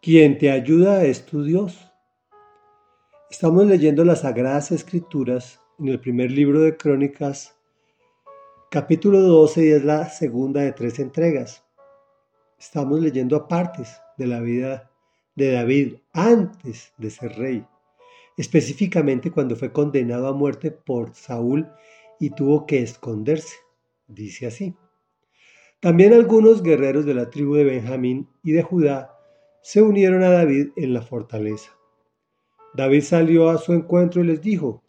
Quien te ayuda es tu Dios. Estamos leyendo las Sagradas Escrituras en el primer libro de Crónicas, capítulo 12 y es la segunda de tres entregas. Estamos leyendo apartes de la vida de David antes de ser rey, específicamente cuando fue condenado a muerte por Saúl y tuvo que esconderse. Dice así. También algunos guerreros de la tribu de Benjamín y de Judá se unieron a David en la fortaleza. David salió a su encuentro y les dijo,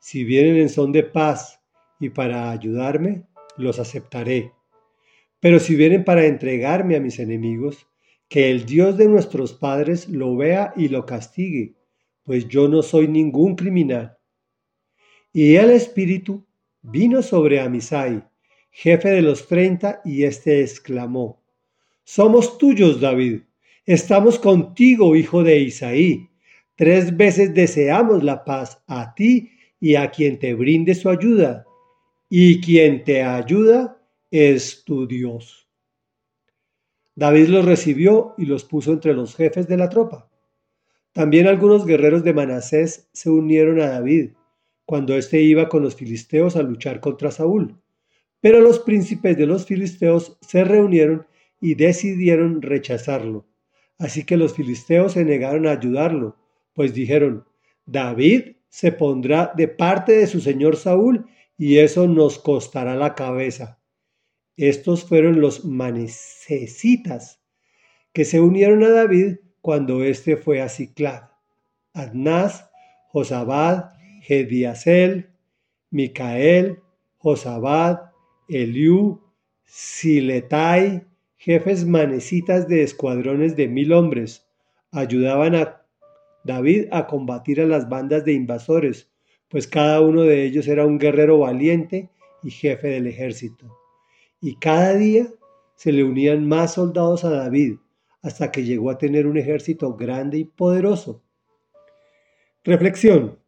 si vienen en son de paz y para ayudarme, los aceptaré. Pero si vienen para entregarme a mis enemigos, que el Dios de nuestros padres lo vea y lo castigue, pues yo no soy ningún criminal. Y el Espíritu vino sobre Amisai, jefe de los treinta, y éste exclamó, Somos tuyos, David, estamos contigo, hijo de Isaí. Tres veces deseamos la paz a ti y a quien te brinde su ayuda, y quien te ayuda es tu Dios. David los recibió y los puso entre los jefes de la tropa. También algunos guerreros de Manasés se unieron a David cuando éste iba con los filisteos a luchar contra Saúl. Pero los príncipes de los filisteos se reunieron y decidieron rechazarlo. Así que los filisteos se negaron a ayudarlo, pues dijeron, David se pondrá de parte de su señor Saúl y eso nos costará la cabeza. Estos fueron los manecesitas que se unieron a David cuando éste fue a Ciclag. Adnás, Josabad, Gediasel, Micael, Josabad, Eliú, Siletai, jefes manecitas de escuadrones de mil hombres, ayudaban a David a combatir a las bandas de invasores, pues cada uno de ellos era un guerrero valiente y jefe del ejército. Y cada día se le unían más soldados a David, hasta que llegó a tener un ejército grande y poderoso. Reflexión.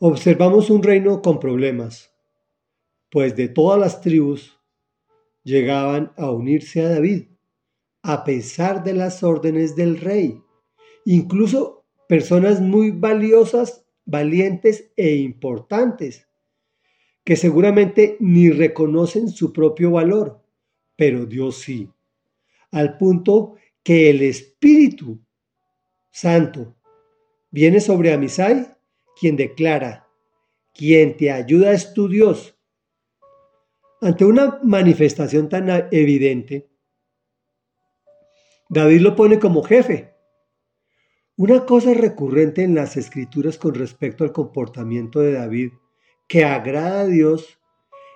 Observamos un reino con problemas, pues de todas las tribus llegaban a unirse a David, a pesar de las órdenes del rey. Incluso personas muy valiosas, valientes e importantes, que seguramente ni reconocen su propio valor, pero Dios sí, al punto que el Espíritu Santo viene sobre Amisai quien declara, quien te ayuda es tu Dios. Ante una manifestación tan evidente, David lo pone como jefe. Una cosa recurrente en las escrituras con respecto al comportamiento de David que agrada a Dios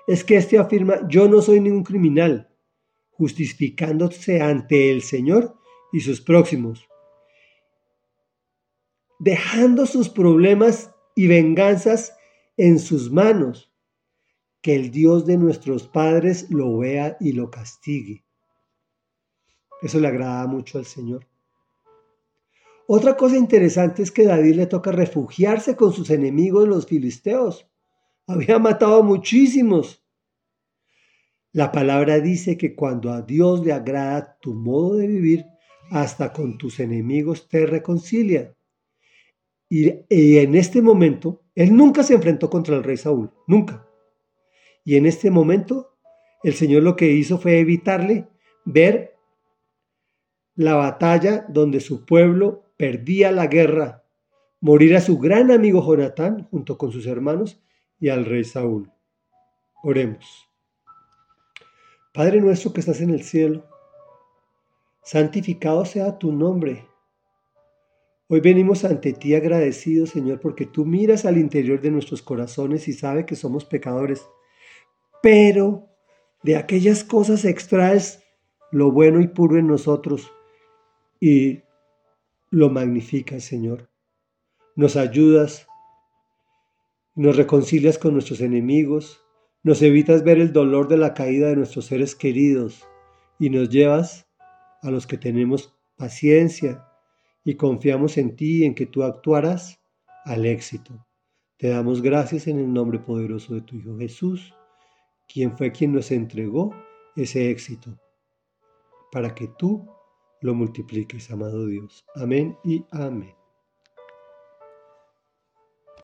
es que éste afirma, yo no soy ningún criminal, justificándose ante el Señor y sus próximos dejando sus problemas y venganzas en sus manos. Que el Dios de nuestros padres lo vea y lo castigue. Eso le agrada mucho al Señor. Otra cosa interesante es que David le toca refugiarse con sus enemigos los filisteos. Había matado a muchísimos. La palabra dice que cuando a Dios le agrada tu modo de vivir, hasta con tus enemigos te reconcilia. Y, en este momento, él nunca se enfrentó contra el rey Saúl, nunca. Y en este momento, el Señor lo que hizo fue evitarle ver la batalla donde su pueblo perdía la guerra, morir a su gran amigo Jonatán junto con sus hermanos y al rey Saúl. Oremos. Padre nuestro que estás en el cielo, santificado sea tu nombre Hoy venimos ante ti agradecidos, Señor, porque tú miras al interior de nuestros corazones y sabes que somos pecadores. Pero de aquellas cosas extraes lo bueno y puro en nosotros y lo magnificas, Señor. Nos ayudas, nos reconcilias con nuestros enemigos, nos evitas ver el dolor de la caída de nuestros seres queridos y nos llevas a los que tenemos paciencia y confiamos en ti y en que tú actuarás al éxito. Te damos gracias en el nombre poderoso de tu Hijo Jesús, quien fue quien nos entregó ese éxito, para que tú lo multipliques, amado Dios. Amén y amén.